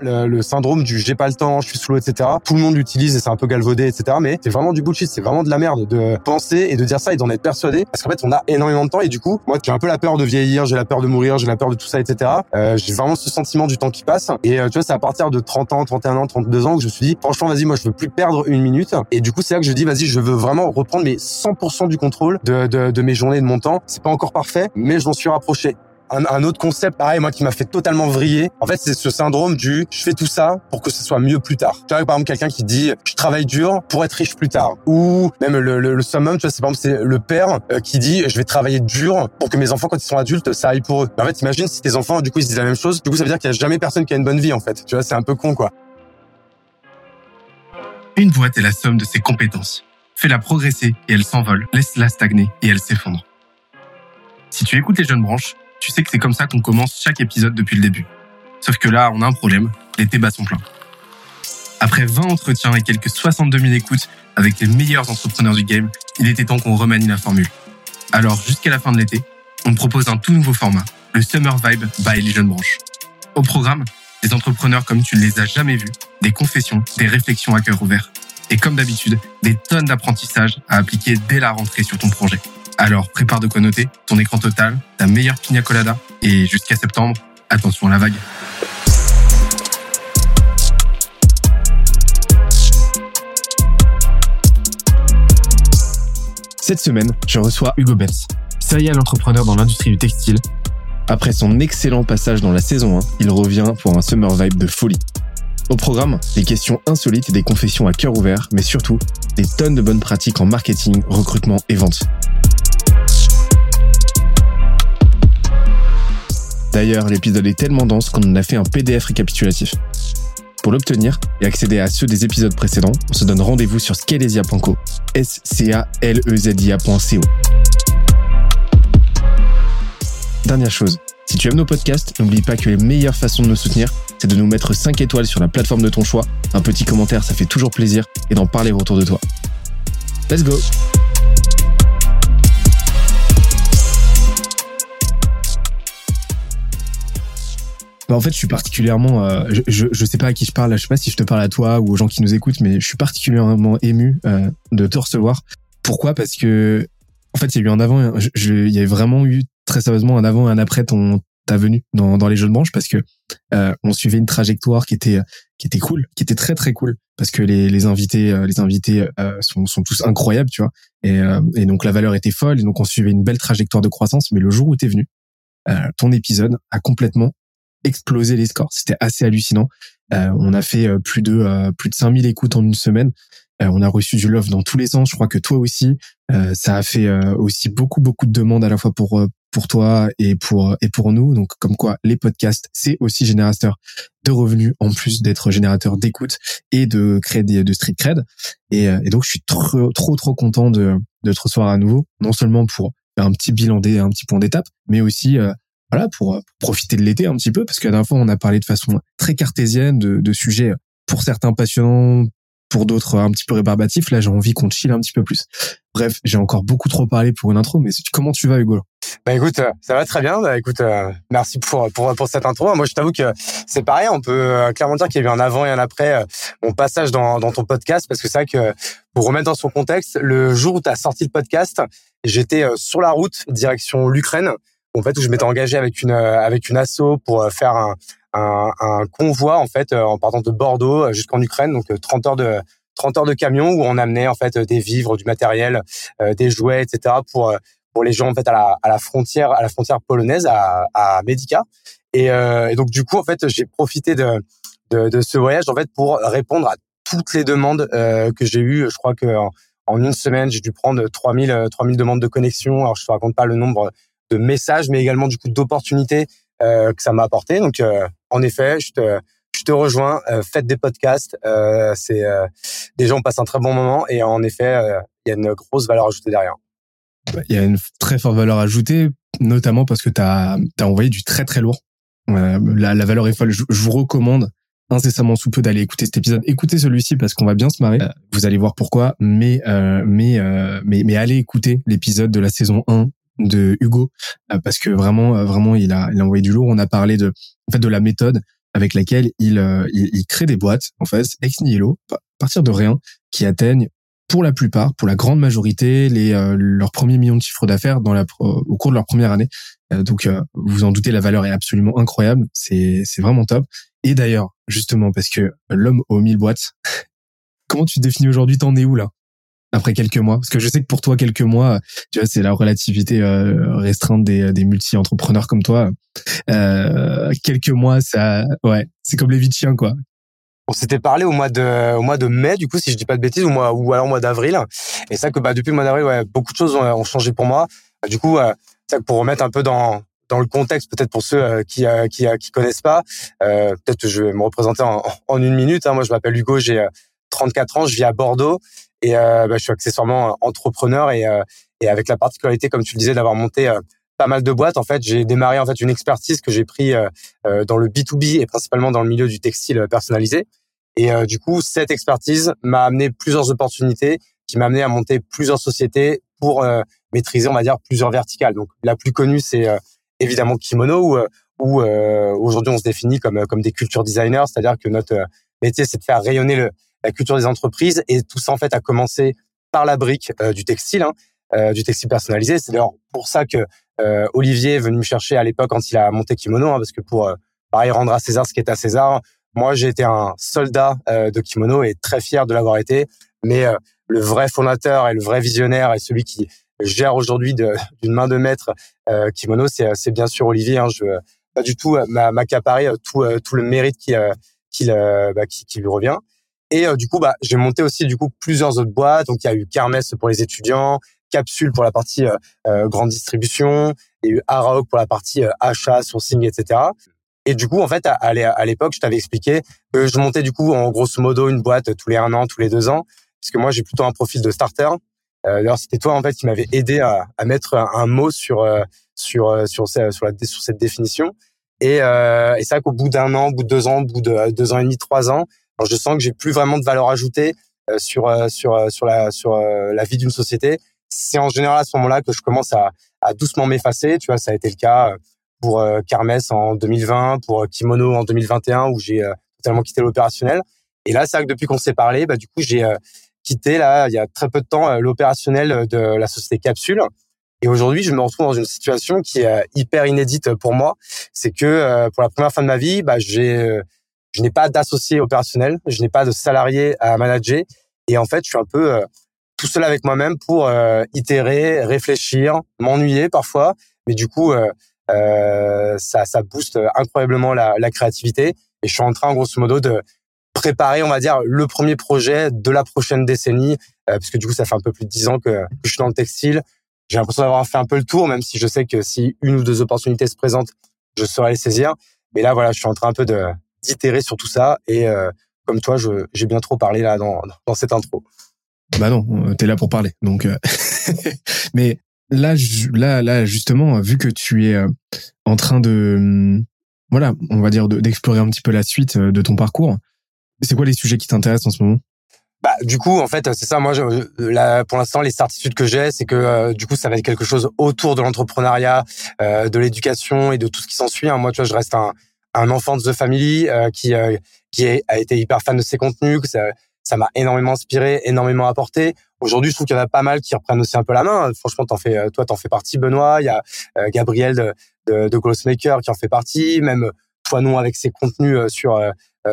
le, le syndrome du j'ai pas le temps, je suis sous l'eau, etc. Tout le monde l'utilise et c'est un peu galvaudé, etc. Mais c'est vraiment du bullshit, c'est vraiment de la merde de penser et de dire ça et d'en être persuadé. Parce qu'en fait, on a énormément de temps et du coup, moi, j'ai un peu la peur de vieillir, j'ai la peur de mourir, j'ai la peur de tout ça, etc. Euh, j'ai vraiment ce sentiment du temps qui passe. Et euh, tu vois, c'est à partir de 30 ans, 31 ans, 32 ans que je me suis dit, franchement, vas-y, moi, je veux plus perdre une minute. Et du coup, c'est là que je dis, vas-y, je veux vraiment reprendre mes 100% du contrôle de, de, de mes journées, de mon temps. C'est pas encore parfait, mais je m'en suis rapproché un, autre concept, pareil, moi, qui m'a fait totalement vriller. En fait, c'est ce syndrome du je fais tout ça pour que ce soit mieux plus tard. Tu vois, par exemple, quelqu'un qui dit je travaille dur pour être riche plus tard. Ou même le, le, le summum, tu vois, c'est par exemple, c'est le père euh, qui dit je vais travailler dur pour que mes enfants, quand ils sont adultes, ça aille pour eux. en fait, imagine si tes enfants, du coup, ils se disent la même chose. Du coup, ça veut dire qu'il y a jamais personne qui a une bonne vie, en fait. Tu vois, c'est un peu con, quoi. Une boîte est la somme de ses compétences. Fais-la progresser et elle s'envole. Laisse-la stagner et elle s'effondre. Si tu écoutes les jeunes branches, tu sais que c'est comme ça qu'on commence chaque épisode depuis le début. Sauf que là, on a un problème, les débats sont pleins. Après 20 entretiens et quelques 62 000 écoutes avec les meilleurs entrepreneurs du game, il était temps qu'on remanie la formule. Alors, jusqu'à la fin de l'été, on propose un tout nouveau format, le Summer Vibe by les jeunes branches. Au programme, des entrepreneurs comme tu ne les as jamais vus, des confessions, des réflexions à cœur ouvert. Et comme d'habitude, des tonnes d'apprentissages à appliquer dès la rentrée sur ton projet. Alors prépare de quoi noter, ton écran total, ta meilleure pina colada et jusqu'à septembre, attention à la vague. Cette semaine, je reçois Hugo Benz, serial entrepreneur dans l'industrie du textile. Après son excellent passage dans la saison 1, il revient pour un summer vibe de folie. Au programme, des questions insolites et des confessions à cœur ouvert, mais surtout, des tonnes de bonnes pratiques en marketing, recrutement et vente. D'ailleurs, l'épisode est tellement dense qu'on en a fait un PDF récapitulatif. Pour l'obtenir et accéder à ceux des épisodes précédents, on se donne rendez-vous sur scalezia.co, s c a l e z i-a.co. Dernière chose, si tu aimes nos podcasts, n'oublie pas que les meilleures façons de nous soutenir, c'est de nous mettre 5 étoiles sur la plateforme de ton choix, un petit commentaire, ça fait toujours plaisir, et d'en parler autour de toi. Let's go Bah en fait, je suis particulièrement, euh, je, je, je, sais pas à qui je parle, je sais pas si je te parle à toi ou aux gens qui nous écoutent, mais je suis particulièrement ému euh, de te recevoir. Pourquoi? Parce que en fait, il y a eu un avant, il y a vraiment eu très sérieusement un avant et un après ton ta venue dans, dans les jeux de branche parce que euh, on suivait une trajectoire qui était qui était cool, qui était très très cool parce que les, les invités euh, les invités euh, sont, sont tous incroyables, tu vois. Et, euh, et donc la valeur était folle et donc on suivait une belle trajectoire de croissance. Mais le jour où t'es venu, ton épisode a complètement explosé les scores. C'était assez hallucinant. Euh, on a fait euh, plus de euh, plus de 5000 écoutes en une semaine. on a reçu du love dans tous les sens. Je crois que toi aussi, ça a fait aussi beaucoup beaucoup de demandes à la fois pour pour toi et pour et pour nous. Donc comme quoi les podcasts c'est aussi générateur de revenus en plus d'être générateur d'écoute et de créer des, de street cred. Et, et, donc je suis trop trop trop content de de te recevoir à nouveau, non seulement pour un petit bilan des un petit point d'étape, mais aussi voilà, pour, profiter de l'été un petit peu, parce que la dernière fois, on a parlé de façon très cartésienne de, de sujets pour certains passionnants, pour d'autres un petit peu rébarbatifs. Là, j'ai envie qu'on chill un petit peu plus. Bref, j'ai encore beaucoup trop parlé pour une intro, mais comment tu vas, Hugo Bah écoute, ça va très bien. Bah, écoute, euh, merci pour, pour pour cette intro. Moi, je t'avoue que c'est pareil. On peut euh, clairement dire qu'il y a eu un avant et un après euh, mon passage dans, dans ton podcast, parce que c'est vrai que pour remettre dans son contexte, le jour où tu as sorti le podcast, j'étais sur la route direction l'Ukraine en fait où je m'étais engagé avec une euh, avec une asso pour euh, faire un, un, un convoi en fait euh, en partant de Bordeaux jusqu'en Ukraine donc 30 heures de 30 heures de camion où on amenait en fait des vivres, du matériel, des jouets, etc. pour pour les gens en fait à la, à la frontière à la frontière polonaise à, à Medica et, donc du coup en fait j'ai profité de, de, de ce voyage en fait pour répondre à toutes les demandes que j'ai eues. Je crois que en une semaine j'ai dû prendre 3000 3000 demandes de connexion. Alors je te raconte pas le nombre de messages, mais également du coup d'opportunités euh, que ça m'a apporté. Donc, euh, en effet, je te, je te rejoins. Euh, faites des podcasts. Euh, c'est euh, des gens passent un très bon moment et en effet, il y a une grosse valeur ajoutée derrière. Il y a une très forte valeur ajoutée, notamment parce que tu as, envoyé du très très lourd. La, la, valeur est folle. Je, je, vous recommande incessamment sous peu d'aller écouter cet épisode. Écoutez celui-ci parce qu'on va bien se marrer. vous allez voir pourquoi. Mais mais mais mais allez écouter l'épisode de la saison 1 de Hugo euh, parce que vraiment euh, vraiment il a il a envoyé du lourd on a parlé de en fait de la méthode avec laquelle il, il, il, crée des boîtes, en fait, ex nihilo, à partir de rien, qui atteignent pour la plupart, pour la grande majorité, les euh, leurs premiers millions de chiffres d'affaires dans la au cours de leur première année. Euh, donc, euh, vous en doutez, la valeur est absolument incroyable. C'est c'est vraiment top. Et d'ailleurs, justement, parce que l'homme aux mille boîtes, comment tu définis aujourd'hui? T'en es où là? Après quelques mois Parce que je sais que pour toi, quelques mois, tu vois, c'est la relativité restreinte des, des multi-entrepreneurs comme toi. quelques mois, ça, ouais, c'est comme les vies de chiens, quoi. On s'était parlé au mois de au mois de mai du coup si je dis pas de bêtises ou mois ou alors au mois d'avril et ça que bah depuis le mois d'avril ouais beaucoup de choses ont, changé pour moi du coup euh, ça pour remettre un peu dans dans le contexte peut-être pour ceux euh, qui euh, qui connaissent pas euh, peut-être je vais me représenter en, en une minute hein. moi je m'appelle Hugo j'ai 34 ans je vis à Bordeaux et bah, je suis accessoirement entrepreneur et et avec la particularité comme tu le disais d'avoir monté pas mal de boîtes. En fait, j'ai démarré en fait une expertise que j'ai pris euh, euh, dans le B2B et principalement dans le milieu du textile personnalisé. Et euh, du coup, cette expertise m'a amené plusieurs opportunités, qui m'a amené à monter plusieurs sociétés pour maîtriser, on va dire, plusieurs verticales. Donc, la plus connue, c'est évidemment Kimono, où, où aujourd'hui on se définit comme comme des culture designers, c'est-à-dire que notre métier, c'est de faire rayonner le, la culture des entreprises. Et tout ça, en fait, a commencé par la brique du textile. Hein, du textile personnalisé. C'est d'ailleurs pour ça que euh, Olivier est venu me chercher à l'époque quand il a monté Kimono, hein, parce que pour euh, pareil rendre à César ce qui est à César. Moi, j'ai été un soldat euh, de Kimono et très fier de l'avoir été. Mais le vrai fondateur et le vrai visionnaire et celui qui gère aujourd'hui d'une main de maître Kimono, c'est bien sûr Olivier. Hein, je pas du tout m'accaparer tout tout le mérite qui bah, qui lui revient. Et du coup, bah, j'ai monté aussi du coup plusieurs autres boîtes. Donc il y a eu Kermesse pour les étudiants, Capsule pour la partie euh, euh, grande distribution, et eu Araok pour la partie euh, achat, sourcing, etc. Et du coup, en fait, à, l'époque, je t'avais expliqué que je montais du coup en grosso modo une boîte tous les un an, tous les deux ans, puisque moi j'ai plutôt un profil de starter. D'ailleurs, c'était toi en fait qui m'avait aidé à, à mettre un, mot sur sur sur sur, sur cette définition. Et, euh, et c'est vrai qu'au bout d'un an, au bout de deux ans, au bout de deux ans et demi, trois ans, alors je sens que j'ai plus vraiment de valeur ajoutée sur sur sur la sur la vie d'une société c'est en général à ce moment-là que je commence à, à doucement m'effacer. Tu vois, ça a été le cas euh, pour euh, en 2020, pour euh, Kimono en 2021, où j'ai euh, totalement quitté l'opérationnel. Et là, c'est vrai que depuis qu'on s'est parlé, bah, du coup, j'ai quitté, là, il y a très peu de temps, l'opérationnel de la société Capsule. Et aujourd'hui, je me retrouve dans une situation qui est hyper inédite pour moi. C'est que pour la première fois de ma vie, bah, j'ai, je n'ai pas d'associé opérationnel, je n'ai pas de salarié à manager. Et en fait, je suis un peu tout seul avec moi-même pour euh, itérer, réfléchir, m'ennuyer parfois, mais du coup euh, euh, ça, ça booste incroyablement la, la, créativité. Et je suis en train, grosso modo, de préparer, on va dire, le premier projet de la prochaine décennie, parce que du coup ça fait un peu plus de dix ans que, je suis dans le textile. J'ai l'impression d'avoir fait un peu le tour, même si je sais que si une ou deux opportunités se présentent, je saurai les saisir. Mais là, voilà, je suis en train un peu de d'itérer sur tout ça. Et comme toi, j'ai bien trop parlé là dans, dans cette intro. Bah non, euh, t'es là pour parler. Donc, euh, mais là, là, là, justement, vu que tu es euh, en train de, hum, voilà, on va dire d'explorer un petit peu la suite de ton parcours. C'est quoi les sujets qui t'intéressent en ce moment? Bah, du coup, en fait, c'est ça. Moi, je, là, pour l'instant, les certitudes que j'ai, c'est que du coup, ça va être quelque chose autour de l'entrepreneuriat, de l'éducation et de tout ce qui s'ensuit. Hein. Moi, tu vois, je reste un, un enfant de The Family qui qui a été hyper fan de ses contenus. Que ça, m'a énormément inspiré, énormément apporté. Aujourd'hui, je trouve qu'il y en a pas mal qui reprennent aussi un peu la main. Franchement, t'en fais, euh, toi, t'en fais partie, Benoît. Il y a euh, Gabriel de, de, de Glossmaker qui en fait partie. Même non avec ses contenus euh, sur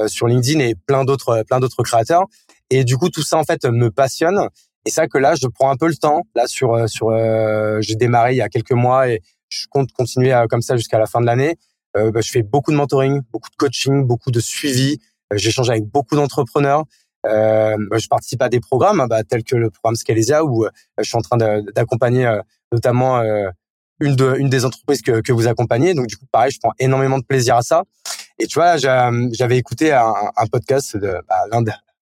sur LinkedIn et plein d'autres plein d'autres créateurs. Et du coup, tout ça en fait me passionne. Et ça que là, je prends un peu le temps. Là, sur sur, j'ai démarré il y a quelques mois et je compte continuer comme ça jusqu'à la fin de l'année. Bah, je fais beaucoup de mentoring, beaucoup de coaching, beaucoup de suivi. J'échange avec beaucoup d'entrepreneurs. Euh, bah, je participe à des programmes hein, bah, tels que le programme Scalesia où euh, je suis en train d'accompagner euh, notamment euh, une, de, une des entreprises que, que vous accompagnez. Donc du coup, pareil, je prends énormément de plaisir à ça. Et tu vois, j'avais écouté un, un, podcast de bah, l'un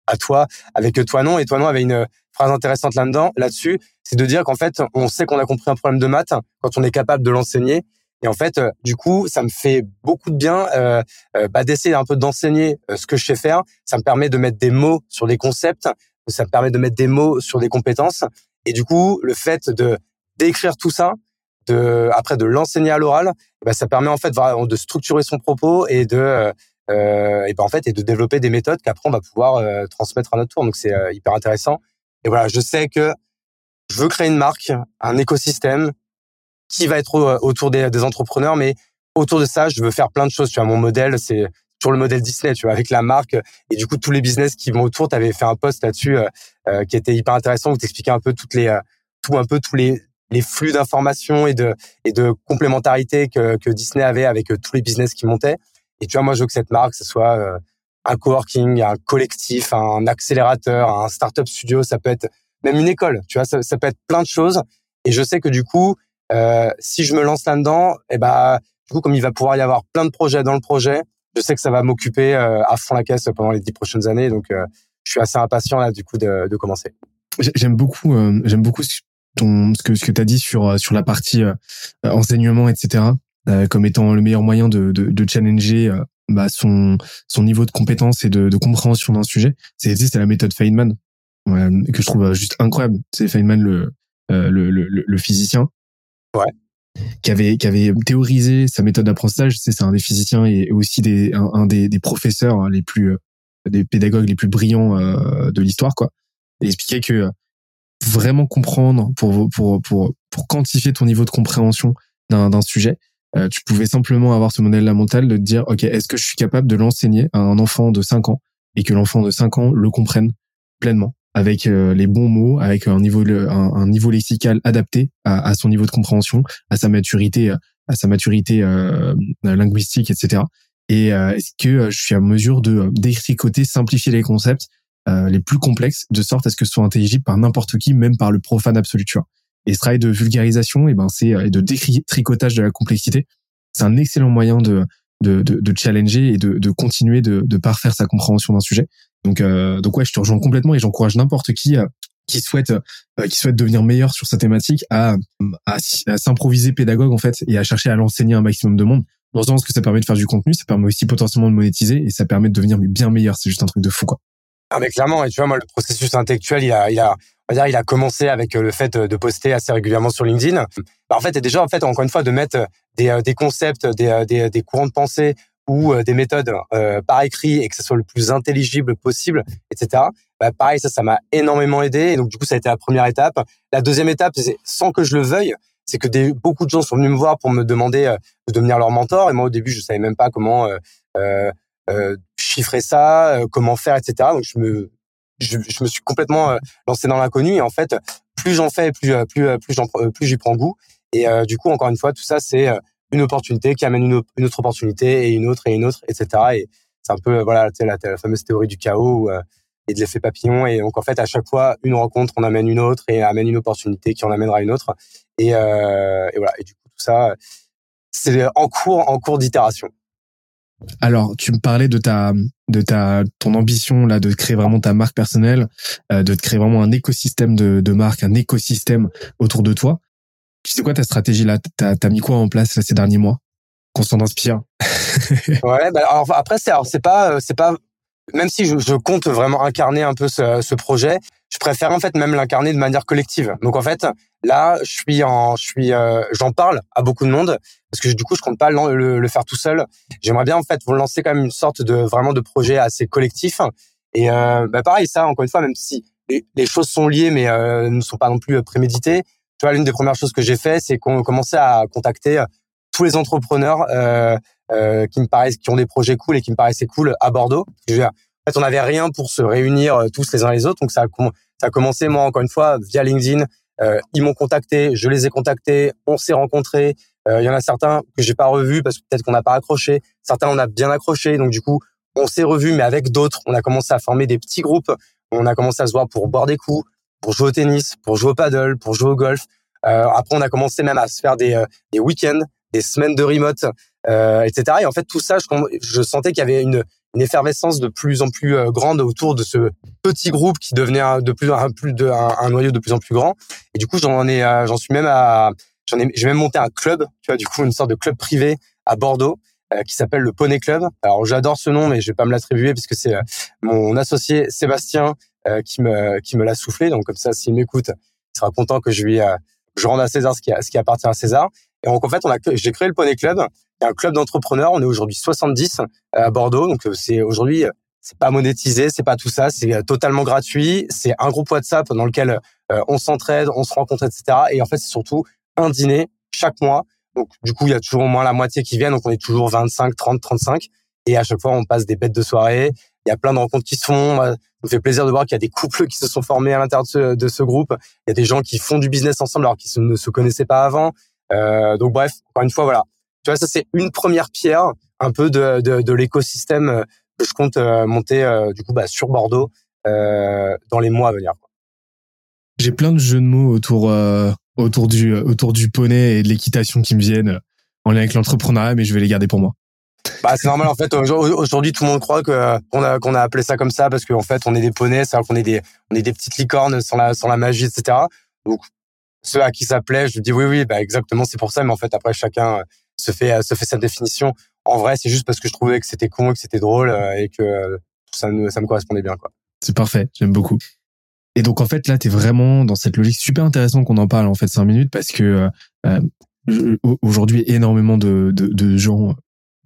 à toi avec toi non et toi non avait une phrase intéressante là-dedans là-dessus, c'est de dire qu'en fait, on sait qu'on a compris un problème de maths quand on est capable de l'enseigner et en fait, euh, du coup, ça me fait beaucoup de bien euh, euh, bah, d'essayer un peu d'enseigner ce que je sais faire. Ça me permet de mettre des mots sur des concepts, ça me permet de mettre des mots sur des compétences. Et du coup, le fait de d'écrire tout ça, après de l'enseigner à l'oral, bah, ça permet en fait de structurer son propos et de ben en fait et de développer des méthodes qu'après on va pouvoir transmettre à notre tour. Donc c'est hyper intéressant. Et voilà, je sais que je veux créer une marque, un écosystème qui va être autour des, entrepreneurs, mais autour de ça, je veux faire plein de choses. Tu vois, mon modèle, c'est sur le modèle Disney, tu vois, avec la marque et du coup tous les business qui vont autour. Tu avais fait un post là-dessus euh, qui était hyper intéressant où t'expliquais un peu toutes les, tout un peu tous les les flux d'informations et de et de complémentarité que, que Disney avait avec tous les business qui montaient. Et tu vois, moi, je veux que cette marque, ce soit un coworking, un collectif, un accélérateur, un startup studio, ça peut être même une école, tu vois, ça peut être plein de choses. Et je sais que du coup, euh, si je me lance là-dedans, et eh ben, du coup, comme il va pouvoir y avoir plein de projets dans le projet, je sais que ça va m'occuper euh, à fond la caisse pendant les dix prochaines années. Donc, euh, je suis assez impatient là, du coup, de, de commencer. J'aime beaucoup, euh, j'aime beaucoup ton, ce que ce que tu as dit sur sur la partie enseignement, etc. comme étant le meilleur moyen de, de, de challenger bah, son son niveau de compétence et de, de compréhension d'un sujet. C'est c'est la méthode Feynman que je trouve juste incroyable. C'est Feynman le, le, le le physicien. Qui avait qui avait théorisé sa méthode d'apprentissage. C'est un des physiciens et aussi des un, des, des, professeurs hein, les plus euh, des pédagogues les plus brillants euh, de l'histoire quoi. Il expliquait que euh, vraiment comprendre pour pour pour pour quantifier ton niveau de compréhension d'un sujet, tu pouvais simplement avoir ce modèle mental de te dire ok est-ce que je suis capable de l'enseigner à un enfant de 5 ans et que l'enfant de 5 ans le comprenne pleinement? Avec euh, les bons mots, avec un niveau un, niveau lexical adapté à, son niveau de compréhension, à sa maturité, à sa maturité euh, linguistique, etc. Et euh, est-ce que je suis à mesure de détricoter, simplifier les concepts les plus complexes de sorte à ce que ce soit intelligible par n'importe qui, même par le profane absolu, tu vois. Et ce travail de vulgarisation, et eh ben c'est et de détricotage de la complexité, c'est un excellent moyen de de, de, de challenger et de, de continuer de, de parfaire sa compréhension d'un sujet. Donc, euh, donc ouais, je te rejoins complètement et j'encourage n'importe qui euh, qui souhaite euh, qui souhaite devenir meilleur sur sa thématique à, à, s'improviser pédagogue en fait et à chercher à l'enseigner un maximum de monde. Dans ce sens que ça permet de faire du contenu, ça permet aussi potentiellement de monétiser et ça permet de devenir bien meilleur. C'est juste un truc de fou quoi. Ah mais clairement et tu vois moi le processus intellectuel il a il a on va dire il a commencé avec le fait de poster assez régulièrement sur LinkedIn. Bah, en fait et déjà en fait encore une fois de mettre des des concepts des des, des courants de pensée ou euh, des méthodes euh, par écrit et que ce soit le plus intelligible possible, etc. Bah, pareil, ça, ça m'a énormément aidé. Et donc, du coup, ça a été la première étape. La deuxième étape, c'est sans que je le veuille, c'est que des, beaucoup de gens sont venus me voir pour me demander euh, de devenir leur mentor. Et moi, au début, je savais même pas comment euh, euh, chiffrer ça, comment faire, etc. Donc, je me, je, je me suis complètement lancé dans l'inconnu. Et en fait, plus j'en fais, plus, plus, plus plus j'y prends goût. Et du coup, encore une fois, tout ça, c'est une opportunité qui amène une, une, autre opportunité et une autre et une autre, etc. Et c'est un peu voilà, la, la fameuse théorie du chaos euh, et de l'effet papillon. Et donc en fait, à chaque fois, une rencontre, on amène une autre et amène une opportunité qui en amènera une autre. Et, euh, et voilà. Et du coup, tout ça, c'est en cours, en cours d'itération. Alors, tu me parlais de ta, de ta, ton ambition là de créer vraiment ta marque personnelle, euh, de créer vraiment un écosystème de, de marque, un écosystème autour de toi. C'est quoi ta stratégie là T'as as mis quoi en place ces derniers mois? Qu'on s'en inspire. ouais, bah alors après c'est pas euh, pas même si je, compte vraiment incarner un peu ce, projet, je préfère en fait même l'incarner de manière collective. Donc en fait, là, je suis je suis, euh, j'en parle à beaucoup de monde parce que du coup, je compte pas le, faire tout seul. J'aimerais bien en fait vous lancer quand même une sorte de vraiment de projet assez collectif. Et euh, bah pareil, ça encore une fois, même si les, choses sont liées mais ne sont pas non plus préméditées, tu vois, l'une des premières choses que j'ai fait, c'est qu'on commençait à contacter euh, tous les entrepreneurs euh, euh, qui me paraissent, qui ont des projets cool et qui me paraissaient cool à Bordeaux. en fait, on n'avait rien pour se réunir euh, tous les uns les autres, donc ça a, a commencé moi encore une fois via LinkedIn. Euh, ils m'ont contacté, je les ai contactés, on s'est rencontrés. Il y en a certains que j'ai pas revus parce que peut-être qu'on n'a pas accroché. Certains on a bien accroché, donc du coup on s'est revus, mais avec d'autres, on a commencé à former des petits groupes. On a commencé à se voir pour boire des coups, pour jouer au tennis, pour jouer au paddle, pour jouer au golf. Euh, après, on a commencé même à se faire des, euh, des week-ends, des semaines de remote, euh, etc. Et en fait, tout ça, je, je sentais qu'il y avait une, une effervescence de plus en plus euh, grande autour de ce petit groupe qui devenait de plus un plus un, noyau de plus en plus grand. Et du coup, j'en ai, euh, j'en suis même à, j'en ai, j'ai même monté un club, tu vois, du coup, une sorte de club privé à Bordeaux qui s'appelle le Poney Club. Alors j'adore ce nom, mais je vais pas me l'attribuer puisque c'est mon associé Sébastien euh, qui me qui me l'a soufflé. Donc comme ça, s'il m'écoute, il sera content que je lui euh, je rende à César ce qui, ce qui appartient à César. Et donc en fait, on a j'ai créé le Poney Club, un club d'entrepreneurs. On est aujourd'hui 70 à Bordeaux, donc c'est aujourd'hui c'est pas monétisé, c'est pas tout ça, c'est totalement gratuit. C'est un groupe WhatsApp dans lequel on s'entraide, on se rencontre, etc. Et en fait, c'est surtout un dîner chaque mois. Donc du coup, il y a toujours au moins la moitié qui viennent, donc on est toujours 25, 30, 35. Et à chaque fois, on passe des bêtes de soirée. Il y a plein de rencontres qui se font. Ça me fait plaisir de voir qu'il y a des couples qui se sont formés à l'intérieur de ce, de ce, groupe. Il y a des gens qui font du business ensemble alors qu'ils ne se connaissaient pas avant. Euh, donc bref, encore une fois, voilà. Tu vois, ça c'est une première pierre un peu de, de, de l'écosystème euh, que je compte euh, monter euh, du coup bah, sur Bordeaux dans les mois à venir. J'ai plein de jeux de mots autour autour du autour du poney et de l'équitation qui me viennent en lien avec l'entrepreneuriat, mais je vais les garder pour moi. Bah, c'est normal en fait. Aujourd'hui, tout le monde croit qu'on a qu'on a appelé ça comme ça parce qu'en fait, on est des poneys, c'est-à-dire qu'on est des on est des petites licornes sans la sans la magie, etc. Donc ceux à qui ça plaît, je dis oui, oui, bah exactement, c'est pour ça. Mais en fait, après, chacun se fait se fait sa définition. En vrai, c'est juste parce que je trouvais que c'était con, que c'était drôle euh, et que ça me ça me correspondait bien, quoi. C'est parfait, j'aime beaucoup. Et donc en fait là, tu es vraiment dans cette logique super intéressant qu'on en parle en fait cinq minutes parce que euh, euh aujourd'hui énormément de, de gens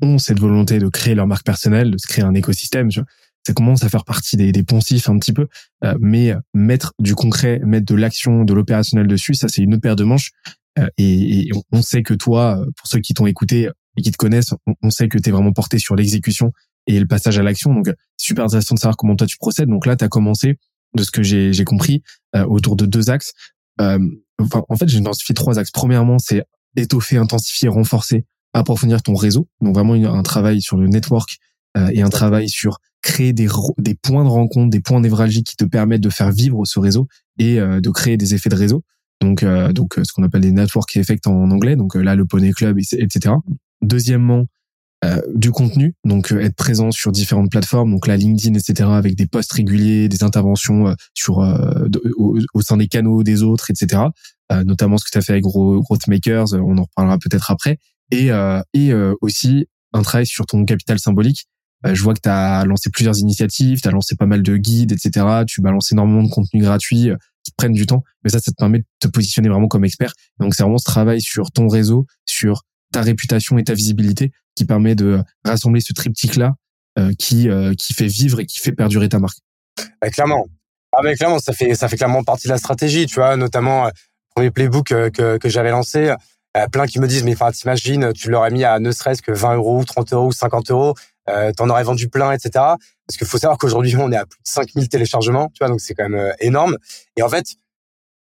ont cette volonté de créer leur marque personnelle, de se créer un écosystème. Tu vois. Ça commence à faire partie des, des poncifs un petit peu, euh, mais mettre du concret, mettre de l'action, de l'opérationnel dessus, ça c'est une autre paire de manches. Euh, et, et, on sait que toi, pour ceux qui t'ont écouté et qui te connaissent, on, sait que tu es vraiment porté sur l'exécution et le passage à l'action. Donc super intéressant de savoir comment toi tu procèdes. Donc là, tu as commencé, de ce que j'ai compris, euh, autour de deux axes. enfin, en fait, j'ai identifié trois axes. Premièrement, c'est étoffer, intensifier, renforcer approfondir ton réseau, donc vraiment un travail sur le network euh, et un travail sur créer des, des points de rencontre, des points névralgiques qui te permettent de faire vivre ce réseau et euh, de créer des effets de réseau. Donc, euh, donc ce qu'on appelle des network effects en anglais. Donc là, le Poney Club, etc. Deuxièmement, du contenu, donc être présent sur différentes plateformes, donc la LinkedIn, etc., avec des posts réguliers, des interventions sur au, au, sein des canaux des autres, etc. notamment ce que tu as fait avec Growth Makers, on en reparlera peut-être après et, euh, et euh, aussi un travail sur ton capital symbolique. Euh, je vois que tu as lancé plusieurs initiatives, tu as lancé pas mal de guides, etc. Tu balances énormément de contenu gratuit qui prennent du temps, mais ça, ça te permet de te positionner vraiment comme expert. Donc c'est vraiment ce travail sur ton réseau, sur ta réputation et ta visibilité qui permet de rassembler ce triptyque-là euh, qui qui fait vivre et qui fait perdurer ta marque. Bah, clairement. Ah mais clairement, ça fait ça fait clairement partie de la stratégie, tu vois, notamment le premier playbook que que j'avais lancé, euh, plein qui me disent, mais enfin, t'imagines, tu l'aurais mis à ne serait-ce que 20 euros, 30 euros, 50 euros, euh, t'en aurais vendu plein, etc. Parce qu'il faut savoir qu'aujourd'hui, on est à plus de 5000 téléchargements, tu vois, donc c'est quand même euh, énorme. Et en fait,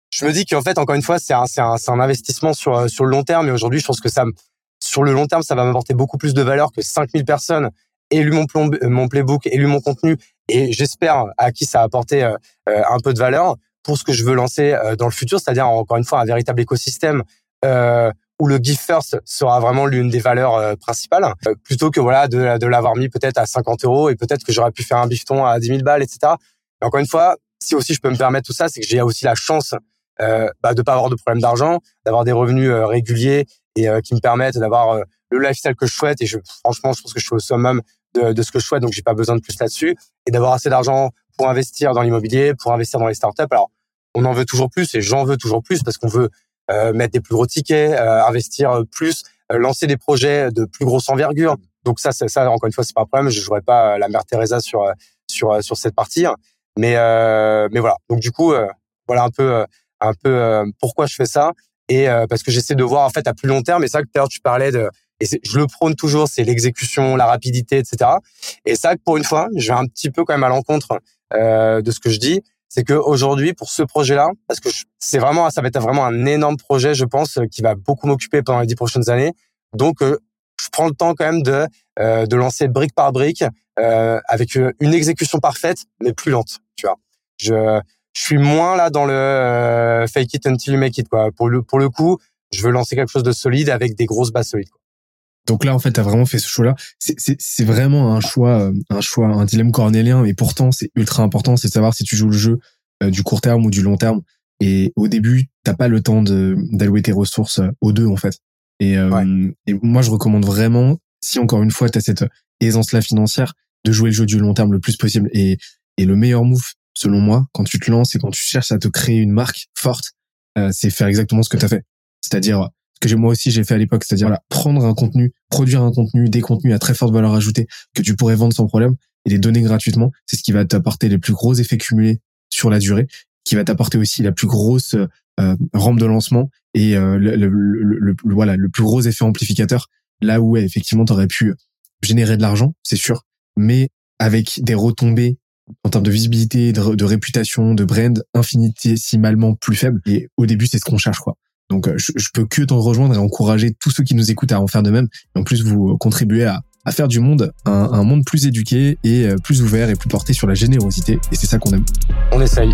je me dis qu'en fait, encore une fois, c'est un, un, un, investissement sur, euh, sur le long terme. Et aujourd'hui, je pense que ça, sur le long terme, ça va m'apporter beaucoup plus de valeur que 5000 personnes aient lu mon, playbook, aient lu mon contenu. Et j'espère à qui ça a apporté euh, un peu de valeur pour ce que je veux lancer dans le futur, c'est-à-dire encore une fois un véritable écosystème euh, où le give first sera vraiment l'une des valeurs euh, principales, euh, plutôt que voilà de, de l'avoir mis peut-être à 50 euros et peut-être que j'aurais pu faire un bifton à 10 000 balles, etc. Et encore une fois, si aussi je peux me permettre tout ça, c'est que j'ai aussi la chance euh, bah, de pas avoir de problème d'argent, d'avoir des revenus euh, réguliers et qui me permettent d'avoir le lifestyle que je souhaite. Et je, franchement, je pense que je suis au summum de, de ce que je souhaite, donc j'ai pas besoin de plus là-dessus. Et d'avoir assez d'argent pour investir dans l'immobilier, pour investir dans les startups. Alors, on en veut toujours plus et j'en veux toujours plus parce qu'on veut euh, mettre des plus gros tickets, euh, investir plus, euh, lancer des projets de plus grosse envergure. Donc ça, ça encore une fois, c'est pas un problème. Je jouerai pas la mère Teresa sur sur sur cette partie, mais mais voilà. Donc du coup, voilà un peu un peu pourquoi je fais ça et parce que j'essaie de voir en fait à plus long terme. Et ça, que tu parlais de et je le prône toujours, c'est l'exécution, la rapidité, etc. Et ça, pour une fois, je vais un petit peu quand même à l'encontre euh, de ce que je dis c'est que aujourd'hui pour ce projet-là, parce que c'est vraiment, ça va être vraiment un énorme projet, je pense, qui va beaucoup m'occuper pendant les dix prochaines années. Donc, euh, je prends le temps quand même de euh, de lancer brique par brique euh, avec une exécution parfaite, mais plus lente. Tu vois, je je suis moins là dans le fake it until you make it quoi. Pour le pour le coup, je veux lancer quelque chose de solide avec des grosses bases solides. Quoi. Donc là, en fait, tu as vraiment fait ce choix-là. C'est vraiment un choix, euh, un choix, un dilemme cornélien, mais pourtant, c'est ultra important, c'est de savoir si tu joues le jeu euh, du court terme ou du long terme. Et au début, t'as pas le temps d'allouer tes ressources euh, aux deux, en fait. Et, et moi, je recommande vraiment, si encore une fois, tu as cette aisance-là financière, de jouer le jeu du long terme le plus possible. Et, et le meilleur move, selon moi, quand tu te lances et quand tu cherches à te créer une marque forte, euh, c'est faire exactement ce que tu as fait. C'est-à-dire ce que j'ai moi aussi j'ai fait à l'époque, c'est-à-dire voilà, prendre un contenu, produire un contenu, des contenus à très forte valeur ajoutée que tu pourrais vendre sans problème et les donner gratuitement. C'est ce qui va t'apporter les plus gros effets cumulés sur la durée, qui va t'apporter aussi la plus grosse euh, rampe de lancement et euh, le, le, le, voilà le plus gros effet amplificateur. Là où effectivement tu aurais pu générer de l'argent, c'est sûr, mais avec des retombées en termes de visibilité, de, réputation, de brand infinitésimalement plus faibles. Et au début, c'est ce qu'on cherche, quoi. Donc, je, je peux que t'en rejoindre et encourager tous ceux qui nous écoutent à en faire de même. Et en plus, vous contribuez à, à faire du monde un, un, monde plus éduqué et euh, plus ouvert et plus porté sur la générosité. Et c'est ça qu'on aime. On essaye.